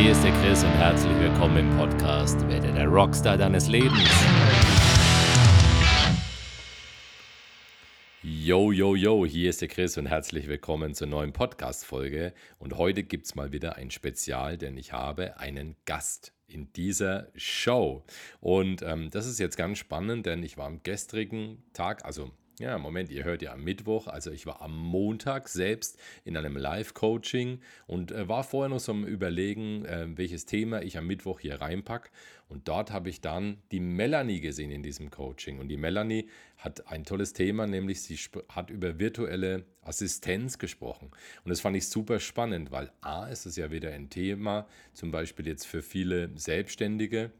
Hier ist der Chris und herzlich willkommen im Podcast Werde der Rockstar deines Lebens. Yo, yo, yo, hier ist der Chris und herzlich willkommen zur neuen Podcast-Folge. Und heute gibt es mal wieder ein Spezial, denn ich habe einen Gast in dieser Show. Und ähm, das ist jetzt ganz spannend, denn ich war am gestrigen Tag, also ja, Moment, ihr hört ja am Mittwoch. Also ich war am Montag selbst in einem Live-Coaching und äh, war vorher noch so am Überlegen, äh, welches Thema ich am Mittwoch hier reinpacke. Und dort habe ich dann die Melanie gesehen in diesem Coaching. Und die Melanie hat ein tolles Thema, nämlich sie hat über virtuelle Assistenz gesprochen. Und das fand ich super spannend, weil A ist es ja wieder ein Thema, zum Beispiel jetzt für viele Selbstständige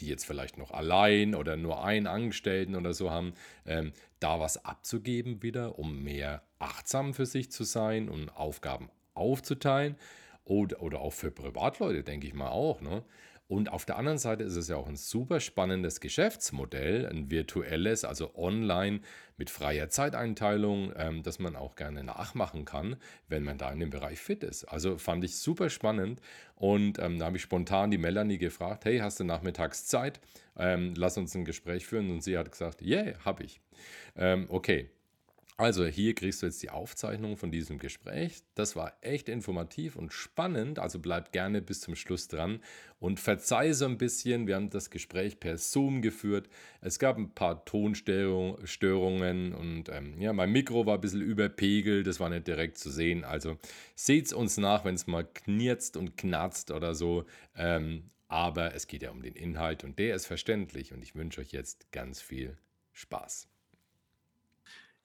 die jetzt vielleicht noch allein oder nur einen Angestellten oder so haben, ähm, da was abzugeben wieder, um mehr achtsam für sich zu sein und Aufgaben aufzuteilen. Oder, oder auch für Privatleute, denke ich mal auch. Ne? Und auf der anderen Seite ist es ja auch ein super spannendes Geschäftsmodell, ein virtuelles, also online mit freier Zeiteinteilung, ähm, das man auch gerne nachmachen kann, wenn man da in dem Bereich fit ist. Also fand ich super spannend und ähm, da habe ich spontan die Melanie gefragt, hey, hast du nachmittags Zeit? Ähm, lass uns ein Gespräch führen und sie hat gesagt, yeah, habe ich. Ähm, okay, also hier kriegst du jetzt die Aufzeichnung von diesem Gespräch. Das war echt informativ und spannend, also bleib gerne bis zum Schluss dran und verzeih so ein bisschen. Wir haben das Gespräch per Zoom geführt. Es gab ein paar Tonstörungen und ähm, ja, mein Mikro war ein bisschen überpegelt, das war nicht direkt zu sehen. Also seht's uns nach, wenn es mal knirzt und knarzt oder so. Ähm, aber es geht ja um den Inhalt und der ist verständlich und ich wünsche euch jetzt ganz viel Spaß.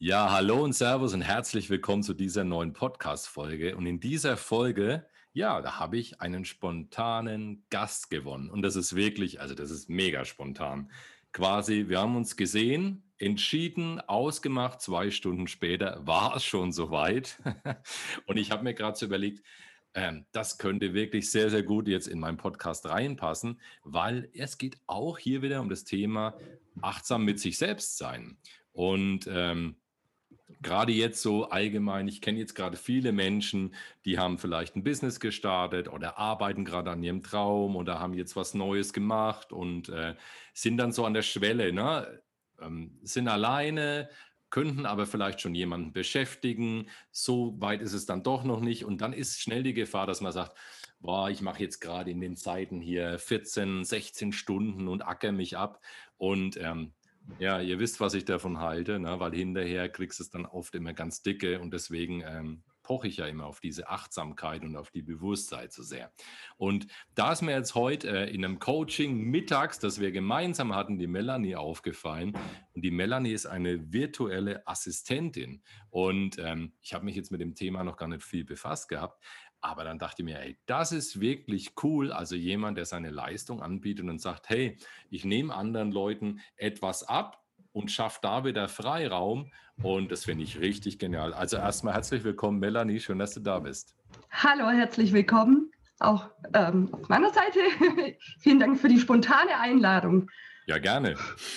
Ja, hallo und Servus und herzlich willkommen zu dieser neuen Podcast-Folge. Und in dieser Folge, ja, da habe ich einen spontanen Gast gewonnen. Und das ist wirklich, also das ist mega spontan. Quasi, wir haben uns gesehen, entschieden, ausgemacht. Zwei Stunden später war es schon soweit. und ich habe mir gerade so überlegt, ähm, das könnte wirklich sehr, sehr gut jetzt in meinen Podcast reinpassen, weil es geht auch hier wieder um das Thema achtsam mit sich selbst sein. Und ähm, gerade jetzt so allgemein, ich kenne jetzt gerade viele Menschen, die haben vielleicht ein Business gestartet oder arbeiten gerade an ihrem Traum oder haben jetzt was Neues gemacht und äh, sind dann so an der Schwelle, ne? Ähm, sind alleine, könnten aber vielleicht schon jemanden beschäftigen. So weit ist es dann doch noch nicht. Und dann ist schnell die Gefahr, dass man sagt, boah, ich mache jetzt gerade in den Zeiten hier 14, 16 Stunden und acker mich ab. Und ähm, ja, ihr wisst, was ich davon halte, ne? weil hinterher kriegst du es dann oft immer ganz dicke und deswegen ähm, poche ich ja immer auf diese Achtsamkeit und auf die Bewusstheit so sehr. Und da ist mir jetzt heute äh, in einem Coaching mittags, das wir gemeinsam hatten, die Melanie aufgefallen. Und die Melanie ist eine virtuelle Assistentin. Und ähm, ich habe mich jetzt mit dem Thema noch gar nicht viel befasst gehabt. Aber dann dachte ich mir, ey, das ist wirklich cool. Also jemand, der seine Leistung anbietet und sagt, hey, ich nehme anderen Leuten etwas ab und schaffe da wieder Freiraum. Und das finde ich richtig genial. Also erstmal herzlich willkommen, Melanie. Schön, dass du da bist. Hallo, herzlich willkommen. Auch ähm, auf meiner Seite. Vielen Dank für die spontane Einladung. Ja, gerne.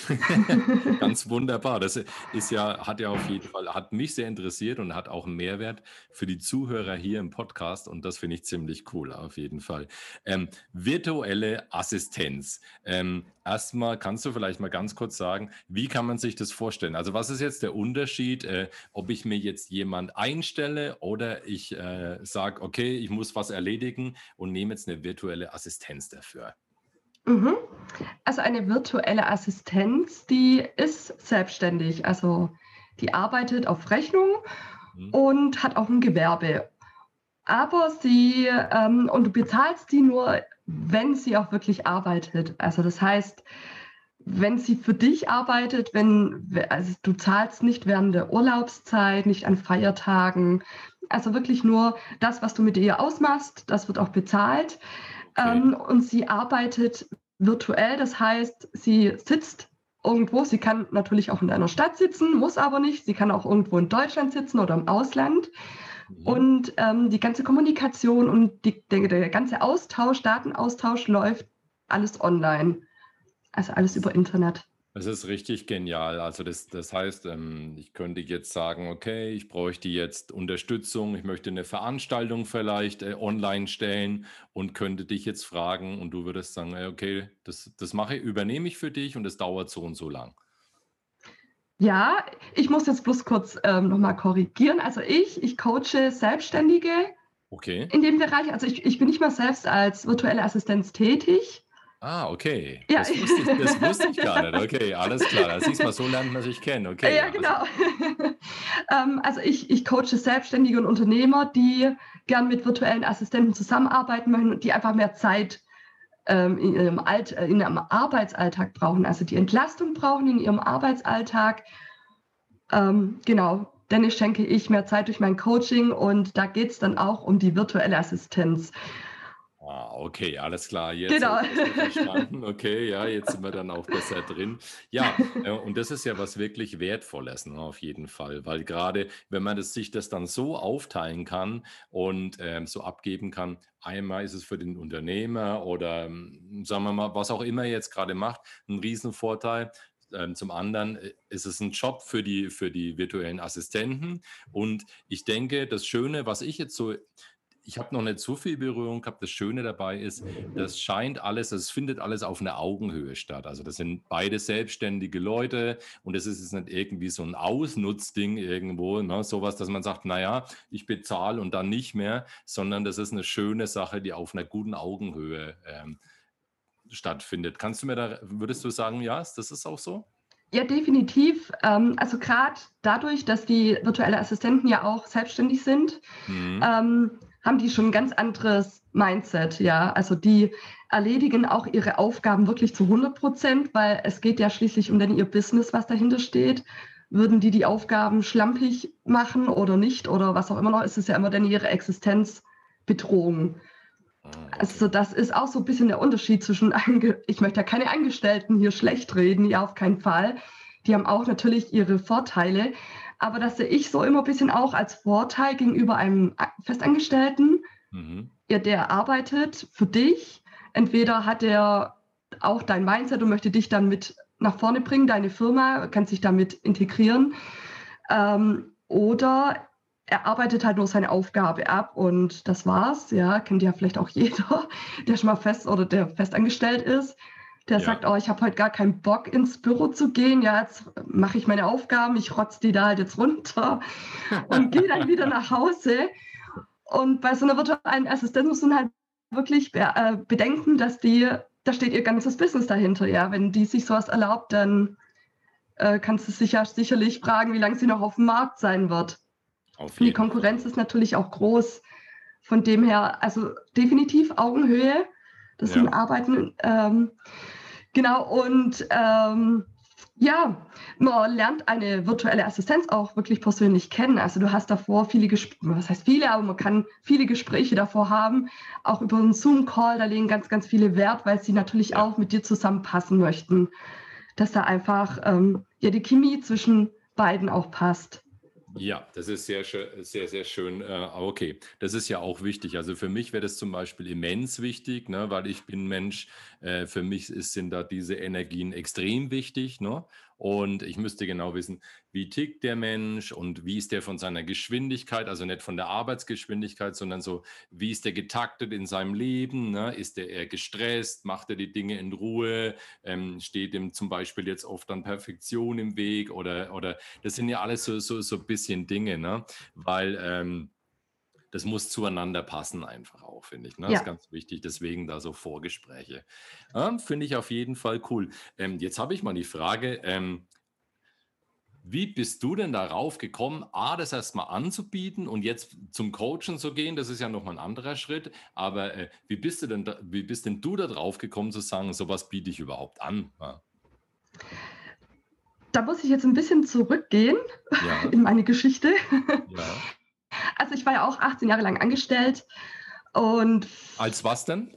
Ganz wunderbar. Das ist ja, hat ja auf jeden Fall, hat mich sehr interessiert und hat auch einen Mehrwert für die Zuhörer hier im Podcast und das finde ich ziemlich cool, auf jeden Fall. Ähm, virtuelle Assistenz. Ähm, erstmal kannst du vielleicht mal ganz kurz sagen, wie kann man sich das vorstellen? Also was ist jetzt der Unterschied, äh, ob ich mir jetzt jemand einstelle oder ich äh, sage, okay, ich muss was erledigen und nehme jetzt eine virtuelle Assistenz dafür? Mhm. Also eine virtuelle Assistenz, die ist selbstständig. Also die arbeitet auf Rechnung mhm. und hat auch ein Gewerbe. Aber sie, ähm, und du bezahlst sie nur, wenn sie auch wirklich arbeitet. Also das heißt, wenn sie für dich arbeitet, wenn, also du zahlst nicht während der Urlaubszeit, nicht an Feiertagen, also wirklich nur das, was du mit ihr ausmachst, das wird auch bezahlt. Ähm, und sie arbeitet virtuell, das heißt, sie sitzt irgendwo, sie kann natürlich auch in einer Stadt sitzen, muss aber nicht, sie kann auch irgendwo in Deutschland sitzen oder im Ausland. Mhm. Und ähm, die ganze Kommunikation und die, der, der ganze Austausch, Datenaustausch läuft alles online. Also alles über Internet. Es ist richtig genial. Also das, das heißt, ähm, ich könnte jetzt sagen, okay, ich bräuchte jetzt Unterstützung, ich möchte eine Veranstaltung vielleicht äh, online stellen und könnte dich jetzt fragen und du würdest sagen, okay, das, das mache ich, übernehme ich für dich und es dauert so und so lang. Ja, ich muss jetzt bloß kurz ähm, nochmal korrigieren. Also ich, ich coache Selbstständige Okay. in dem Bereich. Also ich, ich bin nicht mal selbst als virtuelle Assistenz tätig. Ah, okay. Ja, Das wusste ich, das wusste ich gar nicht. Okay, alles klar. Das siehst mal, so lernt man sich kennen. Okay, ja, genau. ähm, also ich, ich coache Selbstständige und Unternehmer, die gern mit virtuellen Assistenten zusammenarbeiten möchten und die einfach mehr Zeit ähm, in, ihrem Alt, äh, in ihrem Arbeitsalltag brauchen, also die Entlastung brauchen in ihrem Arbeitsalltag. Ähm, genau, denn ich schenke ich mehr Zeit durch mein Coaching und da geht es dann auch um die virtuelle Assistenz. Ah, okay, alles klar. Jetzt Genau. verstanden. Okay, ja, jetzt sind wir dann auch besser drin. Ja, äh, und das ist ja was wirklich Wertvolles, ne, auf jeden Fall, weil gerade wenn man das, sich das dann so aufteilen kann und ähm, so abgeben kann, einmal ist es für den Unternehmer oder ähm, sagen wir mal, was auch immer er jetzt gerade macht, ein Riesenvorteil. Ähm, zum anderen äh, ist es ein Job für die, für die virtuellen Assistenten. Und ich denke, das Schöne, was ich jetzt so ich habe noch nicht so viel Berührung gehabt. Das Schöne dabei ist, das scheint alles, es findet alles auf einer Augenhöhe statt. Also das sind beide selbstständige Leute und es ist jetzt nicht irgendwie so ein Ausnutzding irgendwo, ne? sowas, dass man sagt, naja, ich bezahle und dann nicht mehr, sondern das ist eine schöne Sache, die auf einer guten Augenhöhe ähm, stattfindet. Kannst du mir da, würdest du sagen, ja, das ist auch so? Ja, definitiv. Ähm, also gerade dadurch, dass die virtuelle Assistenten ja auch selbstständig sind, Mhm. Haben die schon ein ganz anderes Mindset, ja. Also die erledigen auch ihre Aufgaben wirklich zu 100 Prozent, weil es geht ja schließlich um dann ihr Business, was dahinter steht. Würden die die Aufgaben schlampig machen oder nicht oder was auch immer noch, ist es ja immer dann ihre Existenzbedrohung. Ah. Also das ist auch so ein bisschen der Unterschied zwischen, ich möchte ja keine Angestellten hier schlecht reden, ja auf keinen Fall. Die haben auch natürlich ihre Vorteile, aber das sehe ich so immer ein bisschen auch als Vorteil gegenüber einem Festangestellten. Mhm. Ja, der arbeitet für dich. Entweder hat er auch dein Mindset und möchte dich dann mit nach vorne bringen, deine Firma, kann sich damit integrieren. Ähm, oder er arbeitet halt nur seine Aufgabe ab und das war's. Ja, kennt ja vielleicht auch jeder, der schon mal fest oder der festangestellt ist. Der Ja. sagt, oh, ich habe heute gar keinen Bock ins Büro zu gehen. Ja, jetzt mache ich meine Aufgaben, ich rotze die da halt jetzt runter und gehe dann wieder nach Hause. Und bei so einer virtuellen Assistenz muss man halt wirklich be äh, bedenken, dass die, da steht ihr ganzes Business dahinter. Ja, wenn die sich sowas erlaubt, dann äh, kannst du sich ja sicherlich fragen, wie lange sie noch auf dem Markt sein wird. Die Konkurrenz ist natürlich auch groß. Von dem her, also definitiv Augenhöhe. Das Ja. sind Arbeiten. Ähm, genau, und ähm, ja, man lernt eine virtuelle Assistenz auch wirklich persönlich kennen. Also du hast davor viele Gespräche, was heißt viele, aber man kann viele Gespräche davor haben, auch über einen Zoom-Call, da legen ganz, ganz viele Wert, weil sie natürlich auch mit dir zusammenpassen möchten. Dass da einfach ähm, ja die Chemie zwischen beiden auch passt. Ja, das ist sehr, sehr, sehr schön. Äh, okay, das ist ja auch wichtig. Also für mich wäre das zum Beispiel immens wichtig, ne, weil ich bin Mensch. Äh, für mich sind da diese Energien extrem wichtig. Ne? Und ich müsste genau wissen, wie tickt der Mensch und wie ist der von seiner Geschwindigkeit, also nicht von der Arbeitsgeschwindigkeit, sondern so, wie ist der getaktet in seinem Leben? Ne? Ist der eher gestresst? Macht er die Dinge in Ruhe? Ähm, steht ihm zum Beispiel jetzt oft dann Perfektion im Weg oder, oder das sind ja alles so, so, so ein bisschen Dinge, ne? Weil ähm, das muss zueinander passen, einfach auch, finde ich. Ne? Das Ja. ist ganz wichtig. Deswegen da so Vorgespräche. Ja, finde ich auf jeden Fall cool. Ähm, jetzt habe ich mal die Frage, ähm, wie bist du denn darauf gekommen, A, das erstmal anzubieten und jetzt zum Coachen zu gehen? Das ist ja nochmal ein anderer Schritt. Aber äh, wie bist du denn da, wie bist denn du da drauf gekommen zu sagen, sowas biete ich überhaupt an? Ja. Da muss ich jetzt ein bisschen zurückgehen Ja, in meine Geschichte. ja. Also ich war ja auch 18 Jahre lang angestellt und Als was denn?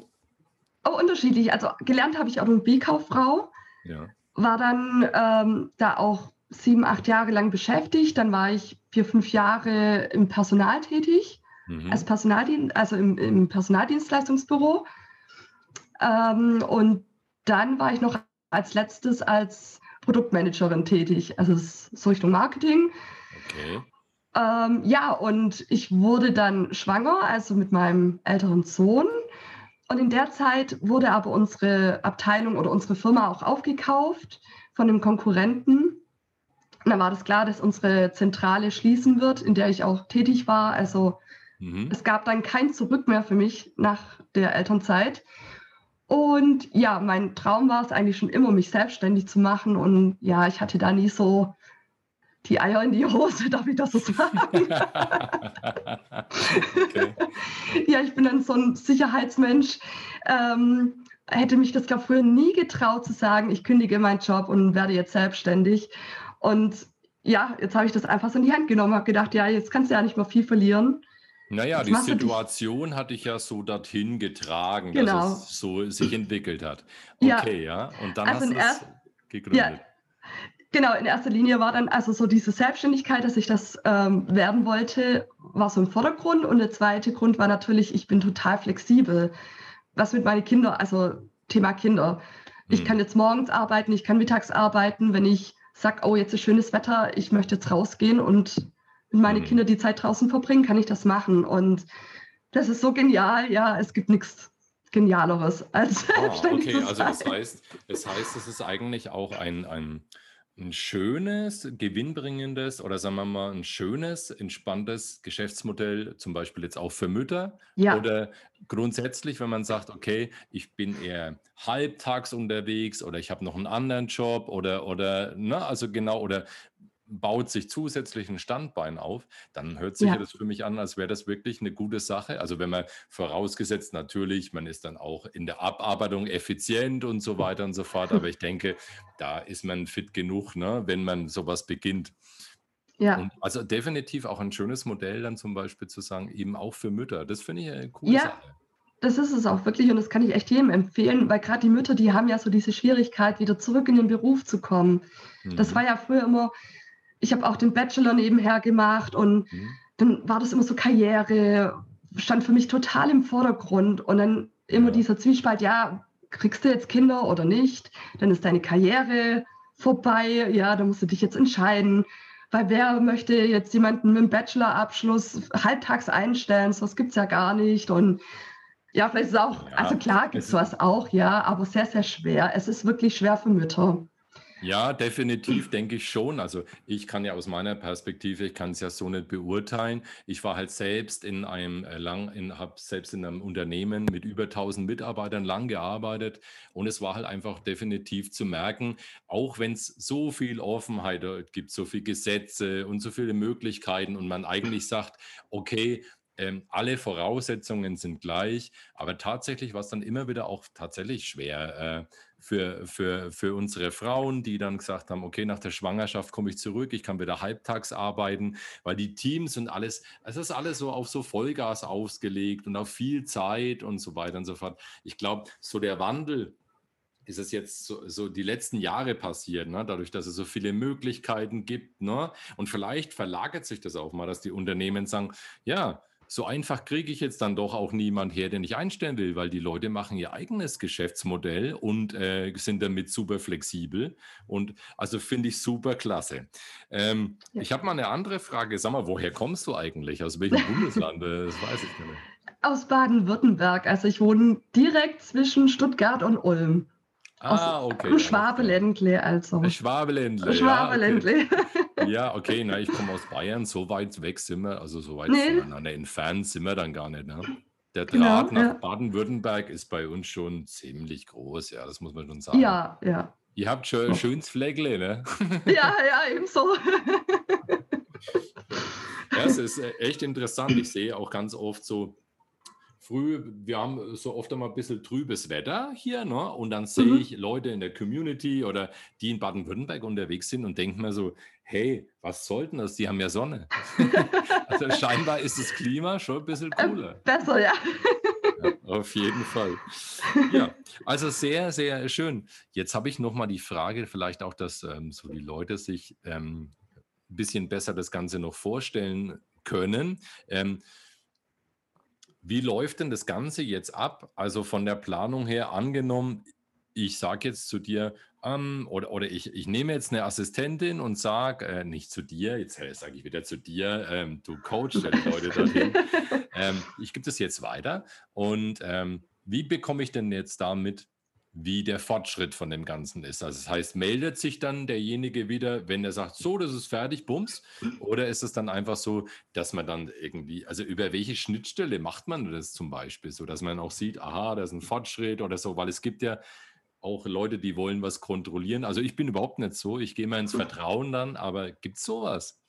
oh, unterschiedlich. Also gelernt habe ich Automobilkauffrau, Ja. war dann ähm, da auch sieben, acht Jahre lang beschäftigt. Dann war ich vier, fünf Jahre im Personal tätig, Mhm. als Personaldien also im, im Personaldienstleistungsbüro. Ähm, und dann war ich noch als letztes als Produktmanagerin tätig, also so Richtung Marketing. Okay. Ähm, ja, und ich wurde dann schwanger, also mit meinem älteren Sohn. Und in der Zeit wurde aber unsere Abteilung oder unsere Firma auch aufgekauft von einem Konkurrenten. Und dann war das klar, dass unsere Zentrale schließen wird, in der ich auch tätig war. Also mhm. es gab dann kein Zurück mehr für mich nach der Elternzeit. Und ja, mein Traum war es eigentlich schon immer, mich selbstständig zu machen. Und ja, ich hatte da nie so die Eier in die Hose, darf ich das so sagen? okay. Ja, ich bin dann so ein Sicherheitsmensch. Ähm, hätte mich das, glaube ich, früher nie getraut zu sagen, ich kündige meinen Job und werde jetzt selbstständig. Und ja, jetzt habe ich das einfach so in die Hand genommen, habe gedacht, ja, jetzt kannst du ja nicht mehr viel verlieren. Naja, die Situation hat dich ja so dorthin getragen, genau. dass es so sich entwickelt hat. Okay, ja. ja. Und dann also hast du es gegründet. Ja, genau, in erster Linie war dann also so diese Selbstständigkeit, dass ich das ähm, werden wollte, war so im Vordergrund. Und der zweite Grund war natürlich, ich bin total flexibel. Was mit meinen Kindern, also Thema Kinder. Ich hm. kann jetzt morgens arbeiten, ich kann mittags arbeiten, wenn ich sage, oh, jetzt ist schönes Wetter, ich möchte jetzt rausgehen und mit meinen hm. Kindern die Zeit draußen verbringen, kann ich das machen. Und das ist so genial, ja, es gibt nichts Genialeres als ah, okay, also das heißt, das heißt, es ist eigentlich auch ein, ein ein schönes, gewinnbringendes oder sagen wir mal ein schönes, entspanntes Geschäftsmodell, zum Beispiel jetzt auch für Mütter? Ja. Oder grundsätzlich, wenn man sagt, okay, ich bin eher halbtags unterwegs oder ich habe noch einen anderen Job oder, oder, ne, also genau, oder baut sich zusätzlich ein Standbein auf, dann hört sich ja. das für mich an, als wäre das wirklich eine gute Sache. Also wenn man vorausgesetzt natürlich, man ist dann auch in der Abarbeitung effizient und so weiter und so fort, aber ich denke, da ist man fit genug, ne, wenn man sowas beginnt. Ja. Und also definitiv auch ein schönes Modell dann zum Beispiel zu sagen, eben auch für Mütter. Das finde ich eine coole ja. Sache. Das ist es auch wirklich und das kann ich echt jedem empfehlen, weil gerade die Mütter, die haben ja so diese Schwierigkeit, wieder zurück in den Beruf zu kommen. Mhm. Das war ja früher immer, ich habe auch den Bachelor nebenher gemacht und mhm. dann war das immer so Karriere, stand für mich total im Vordergrund und dann immer ja. dieser Zwiespalt, ja, kriegst du jetzt Kinder oder nicht, dann ist deine Karriere vorbei, ja, da musst du dich jetzt entscheiden, weil wer möchte jetzt jemanden mit einem Bachelorabschluss halbtags einstellen, sowas gibt es ja gar nicht und ja, vielleicht ist es auch, ja, also klar gibt es sowas auch, ja, aber sehr, sehr schwer. Es ist wirklich schwer für Mütter. Ja, definitiv denke ich schon. Also ich kann ja aus meiner Perspektive, ich kann es ja so nicht beurteilen. Ich war halt selbst in einem äh, lang, in, habe selbst in einem Unternehmen mit über 1000 Mitarbeitern lang gearbeitet und es war halt einfach definitiv zu merken, auch wenn es so viel Offenheit gibt, so viele Gesetze und so viele Möglichkeiten und man eigentlich sagt, okay, ähm, alle Voraussetzungen sind gleich, aber tatsächlich war es dann immer wieder auch tatsächlich schwer, äh, für, für, für unsere Frauen, die dann gesagt haben, okay, nach der Schwangerschaft komme ich zurück, ich kann wieder halbtags arbeiten, weil die Teams und alles, es ist alles so auf so Vollgas ausgelegt und auf viel Zeit und so weiter und so fort. Ich glaube, so der Wandel, ist es jetzt so, so, die letzten Jahre passiert, ne? dadurch, dass es so viele Möglichkeiten gibt. Ne? Und vielleicht verlagert sich das auch mal, dass die Unternehmen sagen, ja, so einfach kriege ich jetzt dann doch auch niemand her, den ich einstellen will, weil die Leute machen ihr eigenes Geschäftsmodell und äh, sind damit super flexibel. Und also finde ich super klasse. Ähm, ja. Ich habe mal eine andere Frage. Sag mal, woher kommst du eigentlich? Aus welchem Bundesland? Das weiß ich nicht. Aus Baden-Württemberg. Also ich wohne direkt zwischen Stuttgart und Ulm. Ah, okay. Im Schwabeländle also. Schwabeländle. Schwabeländle. Ja, okay. Ja, okay, na, ich komme aus Bayern, so weit weg sind wir, also so weit nee. voneinander entfernt sind wir dann gar nicht. Ne? Der genau, Draht genau, nach ja. Baden-Württemberg ist bei uns schon ziemlich groß, ja, das muss man schon sagen. Ja, ja. Ihr habt schon ein schönes Fleckle, ne? Ja, ja, ebenso. ja, es ist äh, echt interessant. Ich sehe auch ganz oft so, früh, wir haben so oft einmal ein bisschen trübes Wetter hier, ne? Und dann sehe mhm. ich Leute in der Community oder die in Baden-Württemberg unterwegs sind und denke mir so, hey, was sollten das? Die haben ja Sonne. also scheinbar ist das Klima schon ein bisschen äh, cooler. besser, ja. ja. Auf jeden Fall. Ja, also sehr, sehr schön. Jetzt habe ich nochmal die Frage, vielleicht auch, dass ähm, so die Leute sich ähm, ein bisschen besser das Ganze noch vorstellen können. Ähm, wie läuft denn das Ganze jetzt ab? Also von der Planung her angenommen, ich sage jetzt zu dir, ähm, oder, oder ich, ich nehme jetzt eine Assistentin und sage, äh, nicht zu dir, jetzt sage ich wieder zu dir, ähm, du coachst die Leute dorthin. ähm, ich gebe das jetzt weiter. Und ähm, wie bekomme ich denn jetzt damit wie der Fortschritt von dem Ganzen ist. Also das heißt, meldet sich dann derjenige wieder, wenn er sagt, so, das ist fertig, bums, oder ist es dann einfach so, dass man dann irgendwie, also über welche Schnittstelle macht man das zum Beispiel, so dass man auch sieht, aha, da ist ein Fortschritt oder so, weil es gibt ja auch Leute, die wollen was kontrollieren. Also ich bin überhaupt nicht so, ich gehe mal ins Vertrauen dann, aber gibt es sowas?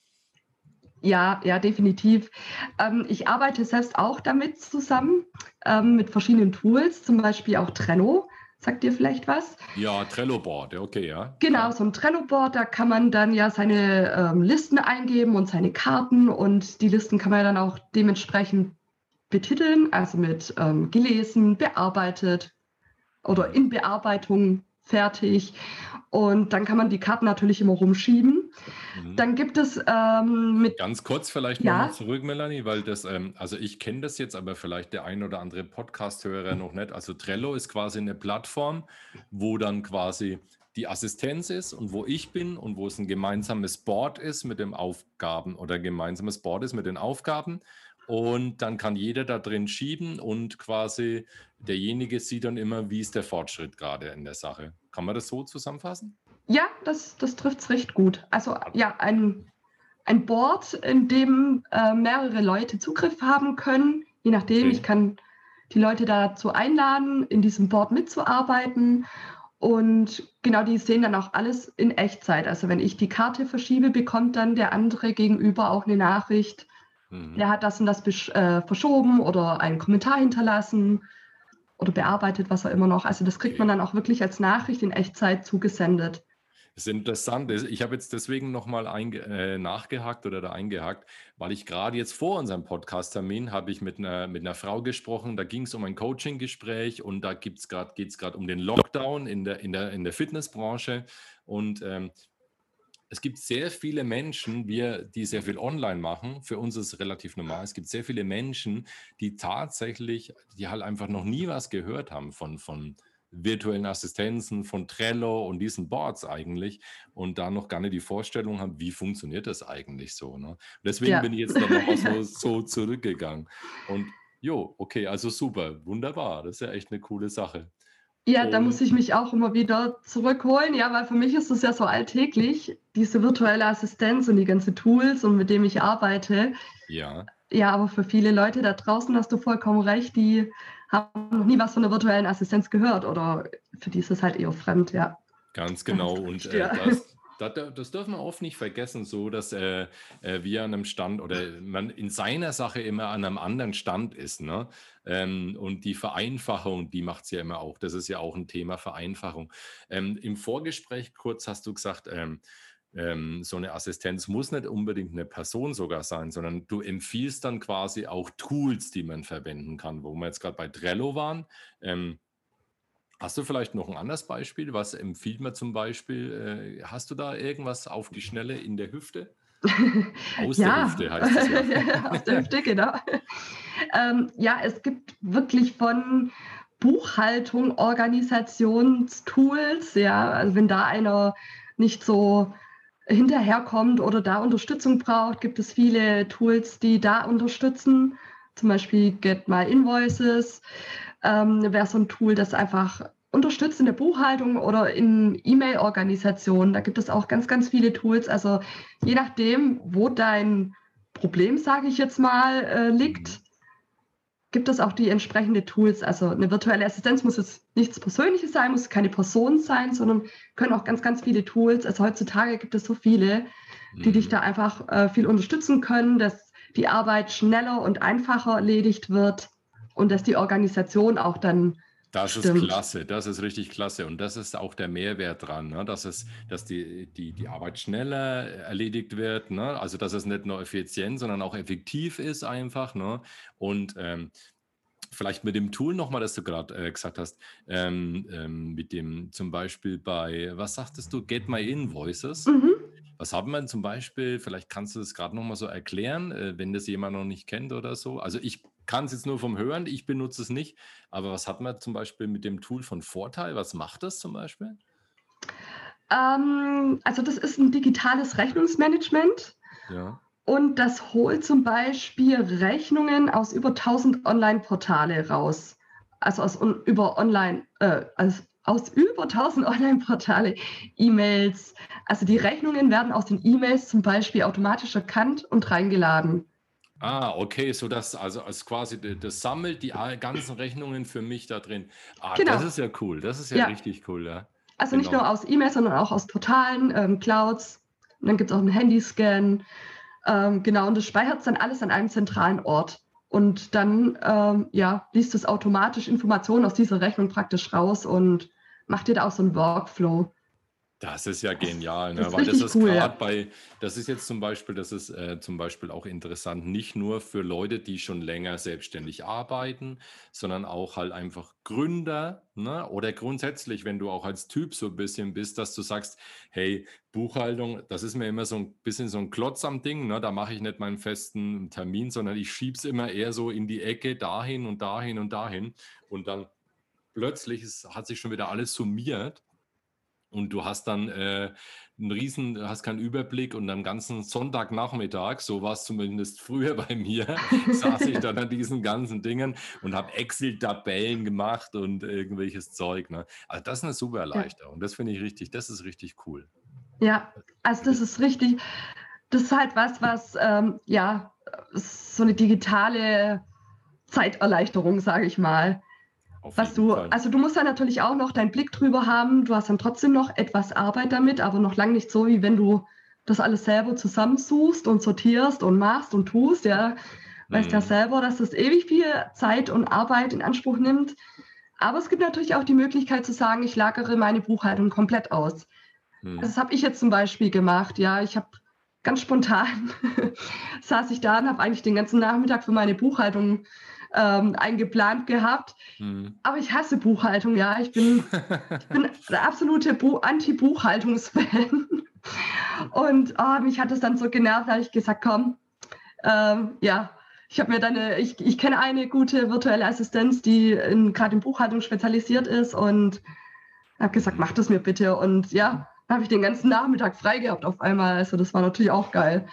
Ja, ja, definitiv. Ähm, ich arbeite selbst auch damit zusammen, ähm, mit verschiedenen Tools, zum Beispiel auch Trello. Sagt dir vielleicht was? Ja, Trello-Board, okay, ja. Genau, so ein Trello-Board, da kann man dann ja seine ähm, Listen eingeben und seine Karten und die Listen kann man dann auch dementsprechend betiteln, also mit ähm, gelesen, bearbeitet oder in Bearbeitung fertig. Und dann kann man die Karten natürlich immer rumschieben. Mhm. Dann gibt es ähm, mit. Ganz kurz vielleicht ja? nochmal zurück, Melanie, weil das, ähm, also ich kenne das jetzt, aber vielleicht der ein oder andere Podcast-Hörer noch nicht. Also Trello ist quasi eine Plattform, wo dann quasi die Assistenz ist und wo ich bin und wo es ein gemeinsames Board ist mit den Aufgaben oder gemeinsames Board ist mit den Aufgaben. Und dann kann jeder da drin schieben und quasi derjenige sieht dann immer, wie ist der Fortschritt gerade in der Sache. Kann man das so zusammenfassen? Ja, das, das trifft es recht gut. Also ja, ein, ein Board, in dem äh, mehrere Leute Zugriff haben können. Je nachdem, okay. ich kann die Leute dazu einladen, in diesem Board mitzuarbeiten. Und genau, die sehen dann auch alles in Echtzeit. Also wenn ich die Karte verschiebe, bekommt dann der andere gegenüber auch eine Nachricht, Mhm. Der hat das und das äh, verschoben oder einen Kommentar hinterlassen oder bearbeitet, was er immer noch. Also das kriegt man dann auch wirklich als Nachricht in Echtzeit zugesendet. Das ist interessant. Ich habe jetzt deswegen nochmal äh, nachgehakt oder da eingehakt, weil ich gerade jetzt vor unserem Podcast-Termin habe ich mit einer, mit einer Frau gesprochen. Da ging es um ein Coaching-Gespräch und da geht es gerade um den Lockdown in der, in der, in der Fitnessbranche. Und ähm, es gibt sehr viele Menschen, wir, die sehr viel online machen. Für uns ist es relativ normal. Es gibt sehr viele Menschen, die tatsächlich, die halt einfach noch nie was gehört haben von, von virtuellen Assistenzen, von Trello und diesen Boards eigentlich und da noch gar nicht die Vorstellung haben, wie funktioniert das eigentlich so. Ne? Deswegen ja. bin ich jetzt da nochmal so, so zurückgegangen. Und jo, okay, also super, wunderbar. Das ist ja echt eine coole Sache. Ja, da muss ich mich auch immer wieder zurückholen, ja, weil für mich ist es ja so alltäglich, diese virtuelle Assistenz und die ganzen Tools und mit dem ich arbeite. Ja. Ja, aber für viele Leute da draußen hast du vollkommen recht, die haben noch nie was von der virtuellen Assistenz gehört oder für die ist es halt eher fremd, ja. Ganz genau. Und äh, das, das, das dürfen wir oft nicht vergessen, so dass äh, äh, wir an einem Stand oder man in seiner Sache immer an einem anderen Stand ist. Ne? Ähm, und die Vereinfachung, die macht es ja immer auch. Das ist ja auch ein Thema Vereinfachung. Ähm, Im Vorgespräch kurz hast du gesagt, ähm, ähm, so eine Assistenz muss nicht unbedingt eine Person sogar sein, sondern du empfiehlst dann quasi auch Tools, die man verwenden kann, wo wir jetzt gerade bei Trello waren. Ähm, Hast du vielleicht noch ein anderes Beispiel? Was empfiehlt man zum Beispiel? Äh, hast du da irgendwas auf die Schnelle in der Hüfte? Aus ja. der Hüfte heißt es ja. Aus der Hüfte, genau. Ähm, ja, es gibt wirklich von Buchhaltung, Organisationstools, ja, also wenn da einer nicht so hinterherkommt oder da Unterstützung braucht, gibt es viele Tools, die da unterstützen. Zum Beispiel Get My Invoices ähm, wäre so ein Tool, das einfach unterstützt in der Buchhaltung oder in E-Mail-Organisationen. Da gibt es auch ganz, ganz viele Tools. Also je nachdem, wo dein Problem, sage ich jetzt mal, äh, liegt, gibt es auch die entsprechenden Tools. Also eine virtuelle Assistenz muss jetzt nichts Persönliches sein, muss keine Person sein, sondern können auch ganz, ganz viele Tools. Also heutzutage gibt es so viele, die mhm. dich da einfach äh, viel unterstützen können, dass die Arbeit schneller und einfacher erledigt wird und dass die Organisation auch dann das Stimmt. ist klasse, das ist richtig klasse. Und das ist auch der Mehrwert dran, ne? dass, es, dass die, die, die Arbeit schneller erledigt wird. Ne? Also, dass es nicht nur effizient, sondern auch effektiv ist einfach. Ne? Und ähm, vielleicht mit dem Tool nochmal, das du gerade äh, gesagt hast, ähm, ähm, mit dem zum Beispiel bei, was sagtest du, Get My Invoices. Mhm. Was haben wir zum Beispiel, vielleicht kannst du das gerade nochmal so erklären, äh, wenn das jemand noch nicht kennt oder so. Also ich kann es jetzt nur vom Hören, ich benutze es nicht. Aber was hat man zum Beispiel mit dem Tool von Vorteil? Was macht das zum Beispiel? Ähm, also das ist ein digitales Rechnungsmanagement. Ja. Und das holt zum Beispiel Rechnungen aus über 1000 Online-Portale raus. Also aus über Online, äh, aus, aus über 1000 Online-Portale, E-Mails. Also die Rechnungen werden aus den E-Mails zum Beispiel automatisch erkannt und reingeladen. Ah, okay, so dass also als quasi das sammelt die ganzen Rechnungen für mich da drin. Ah, genau. das ist ja cool. Das ist ja, ja. richtig cool, ja. Also genau. nicht nur aus E-Mails, sondern auch aus Portalen, ähm, Clouds. Und dann gibt es auch einen Handyscan. Ähm, genau, und das speichert dann alles an einem zentralen Ort. Und dann ähm, ja, liest es automatisch Informationen aus dieser Rechnung praktisch raus und macht dir da auch so einen Workflow. Das ist ja genial, ne? Das weil das ist cool, gerade ja. bei, das ist jetzt zum Beispiel, das ist äh, zum Beispiel auch interessant, nicht nur für Leute, die schon länger selbstständig arbeiten, sondern auch halt einfach Gründer, ne? Oder grundsätzlich, wenn du auch als Typ so ein bisschen bist, dass du sagst, hey, Buchhaltung, das ist mir immer so ein bisschen so ein Klotz am Ding, ne? Da mache ich nicht meinen festen Termin, sondern ich schiebe es immer eher so in die Ecke, dahin und dahin und dahin. Und dann plötzlich ist, hat sich schon wieder alles summiert und du hast dann äh, einen riesen, hast keinen Überblick und am ganzen Sonntagnachmittag, so war es zumindest früher bei mir, saß ich dann an diesen ganzen Dingen und habe Excel-Tabellen gemacht und irgendwelches Zeug. Ne? Also das ist eine super Erleichterung. Ja. Das finde ich richtig, das ist richtig cool. Ja, also das ist richtig, das ist halt was, was, ähm, ja, so eine digitale Zeiterleichterung, sage ich mal. Was du, Fall. also du musst da natürlich auch noch deinen Blick drüber haben. Du hast dann trotzdem noch etwas Arbeit damit, aber noch lange nicht so, wie wenn du das alles selber zusammensuchst und sortierst und machst und tust. Ja, weißt ja mhm. selber, dass das ewig viel Zeit und Arbeit in Anspruch nimmt. Aber es gibt natürlich auch die Möglichkeit zu sagen, ich lagere meine Buchhaltung komplett aus. Hm. Das habe ich jetzt zum Beispiel gemacht. Ja, ich habe ganz spontan saß ich da und habe eigentlich den ganzen Nachmittag für meine Buchhaltung ähm, eingeplant gehabt. Hm. Aber ich hasse Buchhaltung, ja. Ich bin, ich bin der absolute Anti-Buchhaltungs-Fan. Und oh, mich hat es dann so genervt, da habe ich gesagt, komm, ähm, ja, ich habe mir dann, eine, ich, ich kenne eine gute virtuelle Assistenz, die gerade in Buchhaltung spezialisiert ist und habe gesagt, mach das mir bitte. Und ja, habe ich den ganzen Nachmittag frei gehabt auf einmal. Also das war natürlich auch geil.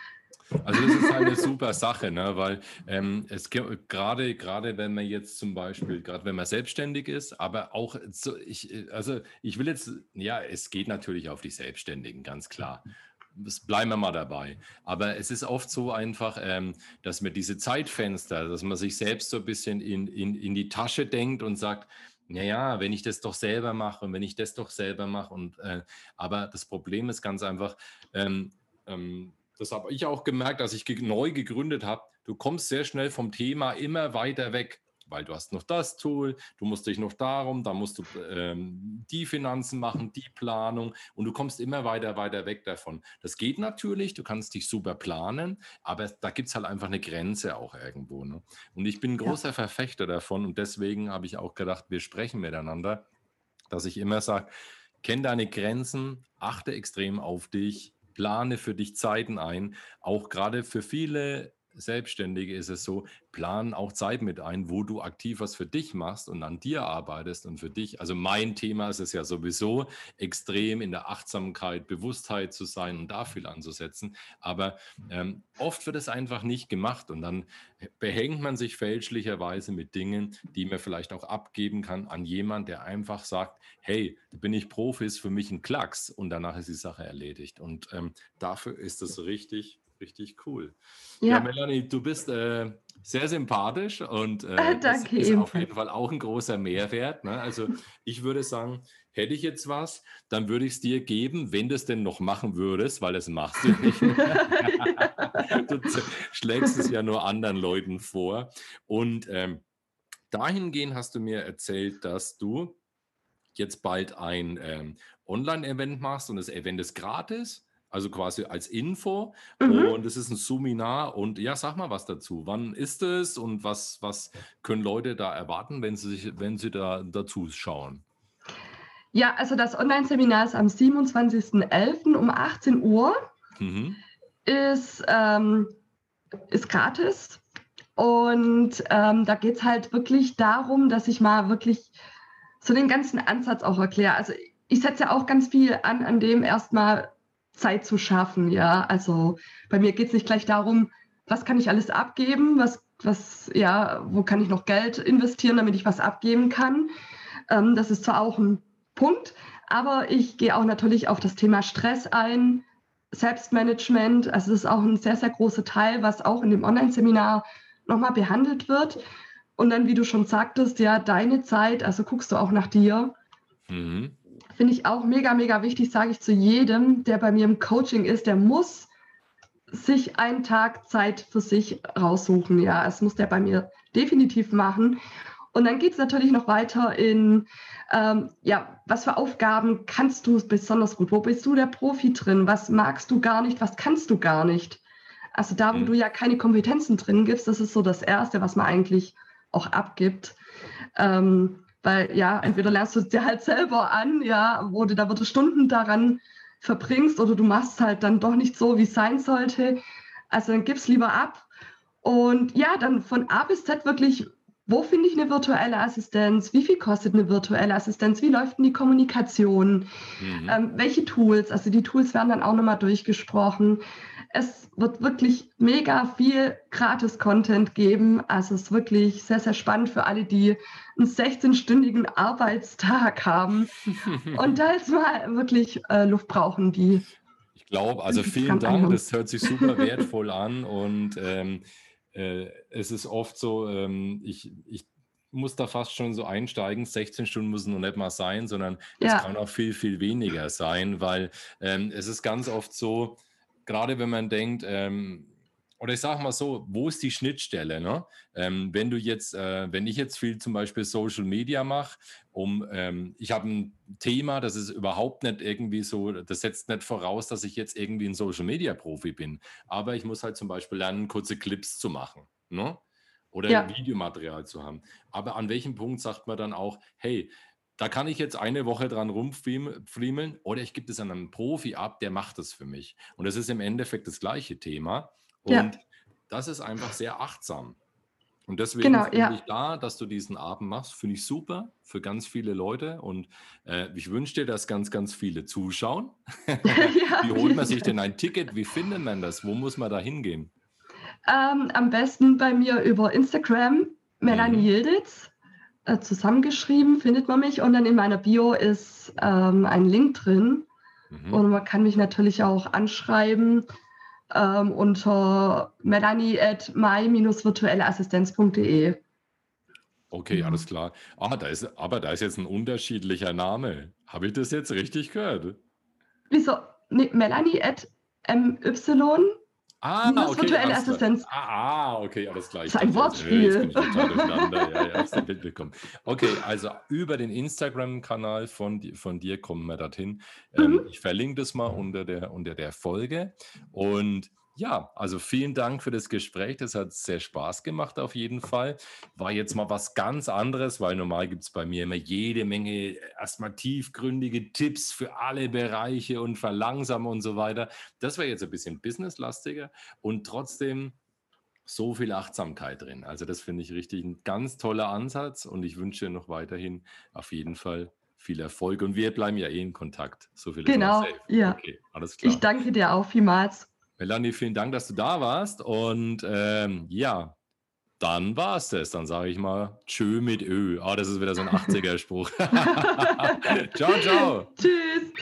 Also das ist halt eine super Sache, ne? weil ähm, es gerade gerade wenn man jetzt zum Beispiel gerade wenn man selbstständig ist, aber auch so ich also ich will jetzt ja es geht natürlich auf die Selbstständigen ganz klar. Das bleiben wir mal dabei. Aber es ist oft so einfach, ähm, dass man diese Zeitfenster, dass man sich selbst so ein bisschen in, in, in die Tasche denkt und sagt, naja, wenn ich das doch selber mache und wenn ich das doch selber mache und äh, aber das Problem ist ganz einfach, ähm, ähm, das habe ich auch gemerkt, als ich neu gegründet habe, du kommst sehr schnell vom Thema immer weiter weg, weil du hast noch das Tool, du musst dich noch darum, da musst du ähm, die Finanzen machen, die Planung und du kommst immer weiter, weiter weg davon. Das geht natürlich, du kannst dich super planen, aber da gibt es halt einfach eine Grenze auch irgendwo. Ne? Und ich bin ein großer ja. Verfechter davon und deswegen habe ich auch gedacht, wir sprechen miteinander, dass ich immer sage, kenn deine Grenzen, achte extrem auf dich, plane für dich Zeiten ein. Auch gerade für viele Selbstständige ist es so, plan auch Zeit mit ein, wo du aktiv was für dich machst und an dir arbeitest und für dich. Also mein Thema ist es ja sowieso, extrem in der Achtsamkeit, Bewusstheit zu sein und da viel anzusetzen. Aber ähm, oft wird es einfach nicht gemacht und dann behängt man sich fälschlicherweise mit Dingen, die man vielleicht auch abgeben kann an jemand, der einfach sagt, hey, da bin ich Profi, ist für mich ein Klacks und danach ist die Sache erledigt. Und ähm, dafür ist es richtig richtig cool. Ja, ja Melanie, du bist äh, sehr sympathisch und äh, ah, das ist auf jeden Fall auch ein großer Mehrwert. Ne? Also ich würde sagen, hätte ich jetzt was, dann würde ich es dir geben, wenn du es denn noch machen würdest, weil das machst du nicht du schlägst es ja nur anderen Leuten vor. Und ähm, dahingehend hast du mir erzählt, dass du jetzt bald ein ähm, Online-Event machst und das Event ist gratis also quasi als Info. Mhm. Und es ist ein Seminar. Und ja, sag mal was dazu. Wann ist es und was, was können Leute da erwarten, wenn sie, sich, wenn sie da dazu schauen? Ja, also das Online-Seminar ist am 27.11. um 18 Uhr. Mhm. Ist, ähm, ist gratis. Und ähm, da geht es halt wirklich darum, dass ich mal wirklich so den ganzen Ansatz auch erkläre. Also ich setze auch ganz viel an, an dem erstmal Zeit zu schaffen. Ja, also bei mir geht es nicht gleich darum, was kann ich alles abgeben, was, was, ja, wo kann ich noch Geld investieren, damit ich was abgeben kann. Ähm, das ist zwar auch ein Punkt, aber ich gehe auch natürlich auf das Thema Stress ein, Selbstmanagement. Also das ist auch ein sehr, sehr großer Teil, was auch in dem Online-Seminar nochmal behandelt wird. Und dann, wie du schon sagtest, ja, deine Zeit, also guckst du auch nach dir. Mhm. Finde ich auch mega, mega wichtig, sage ich zu jedem, der bei mir im Coaching ist, der muss sich einen Tag Zeit für sich raussuchen. Ja, es muss der bei mir definitiv machen. Und dann geht es natürlich noch weiter in, ähm, ja, was für Aufgaben kannst du besonders gut? Wo bist du der Profi drin? Was magst du gar nicht? Was kannst du gar nicht? Also da, wo mhm. du ja keine Kompetenzen drin gibst, das ist so das Erste, was man eigentlich auch abgibt. Ähm, weil ja, entweder lernst du es dir halt selber an, ja, wo du da wird Stunden daran verbringst oder du machst es halt dann doch nicht so, wie es sein sollte. Also dann gib es lieber ab. Und ja, dann von A bis Z wirklich wo finde ich eine virtuelle Assistenz? Wie viel kostet eine virtuelle Assistenz? Wie läuft denn die Kommunikation? Mhm. Ähm, welche Tools? Also die Tools werden dann auch nochmal durchgesprochen. Es wird wirklich mega viel Gratis-Content geben. Also es ist wirklich sehr, sehr spannend für alle, die einen 16-stündigen Arbeitstag haben und da jetzt mal wirklich äh, Luft brauchen, die. Ich glaube, also vielen Dank. Das hört sich super wertvoll an und ähm, äh, es ist oft so, ähm, ich, ich muss da fast schon so einsteigen. 16 Stunden müssen noch nicht mal sein, sondern es ja. kann auch viel, viel weniger sein, weil ähm, es ist ganz oft so, gerade wenn man denkt, ähm, oder ich sage mal so, wo ist die Schnittstelle? Ne? Ähm, wenn du jetzt, äh, wenn ich jetzt viel zum Beispiel Social Media mache, um, ähm, ich habe ein Thema, das ist überhaupt nicht irgendwie so, das setzt nicht voraus, dass ich jetzt irgendwie ein Social Media Profi bin, aber ich muss halt zum Beispiel lernen, kurze Clips zu machen. Ne? Oder ja. Videomaterial zu haben. Aber an welchem Punkt sagt man dann auch, hey, da kann ich jetzt eine Woche dran rumfriemeln oder ich gebe es an einen Profi ab, der macht das für mich. Und das ist im Endeffekt das gleiche Thema. Und ja. das ist einfach sehr achtsam. Und deswegen genau, finde ja. ich da, dass du diesen Abend machst, finde ich super für ganz viele Leute. Und äh, ich wünsche dir, dass ganz, ganz viele zuschauen. ja, Wie holt man sich denn ein Ticket? Wie findet man das? Wo muss man da hingehen? Ähm, am besten bei mir über Instagram, Melanie mhm. Yildiz. Äh, zusammengeschrieben findet man mich. Und dann in meiner Bio ist ähm, ein Link drin. Mhm. Und man kann mich natürlich auch anschreiben ähm, unter melanie at my-virtuelleassistenz.de. Okay, alles klar. Ah, da ist, aber da ist jetzt ein unterschiedlicher Name. Habe ich das jetzt richtig gehört? Wieso? Nee, Melanie at my Ah, okay, virtuelle Assistenz. Ah, ah, okay, alles klar. Das ist ein Wortspiel. Ja, ja. Okay, also über den Instagram-Kanal von, von dir kommen wir dorthin. Ähm, mhm. ich verlinke das mal unter der, unter der Folge. Und ja, also vielen Dank für das Gespräch. Das hat sehr Spaß gemacht auf jeden Fall. War jetzt mal was ganz anderes, weil normal gibt es bei mir immer jede Menge erstmal tiefgründige Tipps für alle Bereiche und verlangsamen und so weiter. Das war jetzt ein bisschen businesslastiger und trotzdem so viel Achtsamkeit drin. Also das finde ich richtig ein ganz toller Ansatz und ich wünsche noch weiterhin auf jeden Fall viel Erfolg und wir bleiben ja eh in Kontakt. So viel genau, ja. Okay, alles klar. Ich danke dir auch vielmals. Melanie, vielen Dank, dass du da warst. Und ähm, ja, dann war es das. Dann sage ich mal Tschö mit Ö. Ah, das ist wieder so ein 80er-Spruch. ciao, ciao. Tschüss.